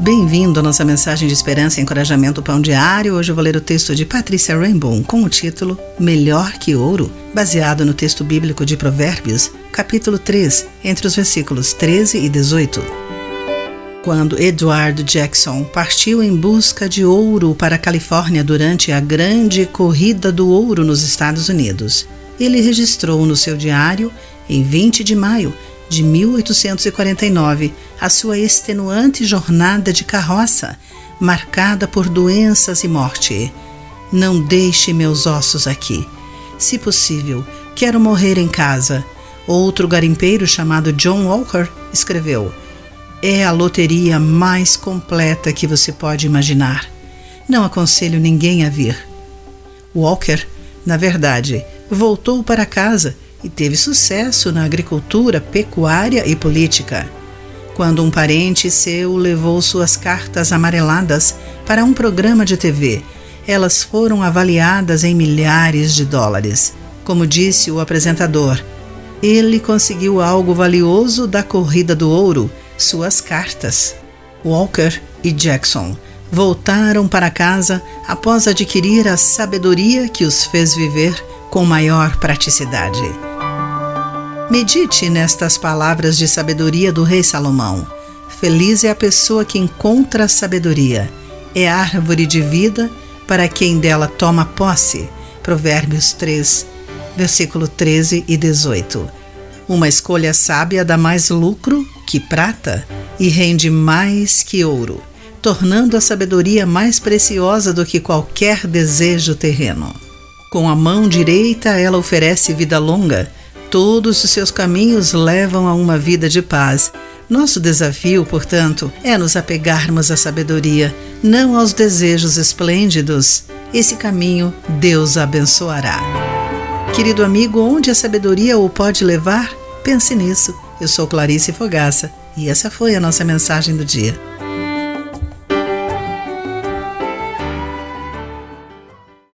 Bem-vindo à nossa mensagem de esperança e encorajamento Pão Diário. Hoje eu vou ler o texto de Patrícia Rainbow com o título Melhor que Ouro, baseado no texto bíblico de Provérbios, capítulo 3, entre os versículos 13 e 18. Quando Edward Jackson partiu em busca de ouro para a Califórnia durante a grande corrida do ouro nos Estados Unidos, ele registrou no seu diário, em 20 de maio de 1849, a sua extenuante jornada de carroça, marcada por doenças e morte. Não deixe meus ossos aqui. Se possível, quero morrer em casa. Outro garimpeiro chamado John Walker escreveu: É a loteria mais completa que você pode imaginar. Não aconselho ninguém a vir. Walker, na verdade, voltou para casa e teve sucesso na agricultura, pecuária e política. Quando um parente seu levou suas cartas amareladas para um programa de TV, elas foram avaliadas em milhares de dólares. Como disse o apresentador, ele conseguiu algo valioso da corrida do ouro, suas cartas. Walker e Jackson voltaram para casa após adquirir a sabedoria que os fez viver com maior praticidade. Medite nestas palavras de sabedoria do rei Salomão. Feliz é a pessoa que encontra a sabedoria. É árvore de vida para quem dela toma posse. Provérbios 3, versículo 13 e 18. Uma escolha sábia dá mais lucro que prata e rende mais que ouro, tornando a sabedoria mais preciosa do que qualquer desejo terreno. Com a mão direita, ela oferece vida longa Todos os seus caminhos levam a uma vida de paz. Nosso desafio, portanto, é nos apegarmos à sabedoria, não aos desejos esplêndidos. Esse caminho Deus abençoará. Querido amigo, onde a sabedoria o pode levar? Pense nisso. Eu sou Clarice Fogaça e essa foi a nossa mensagem do dia.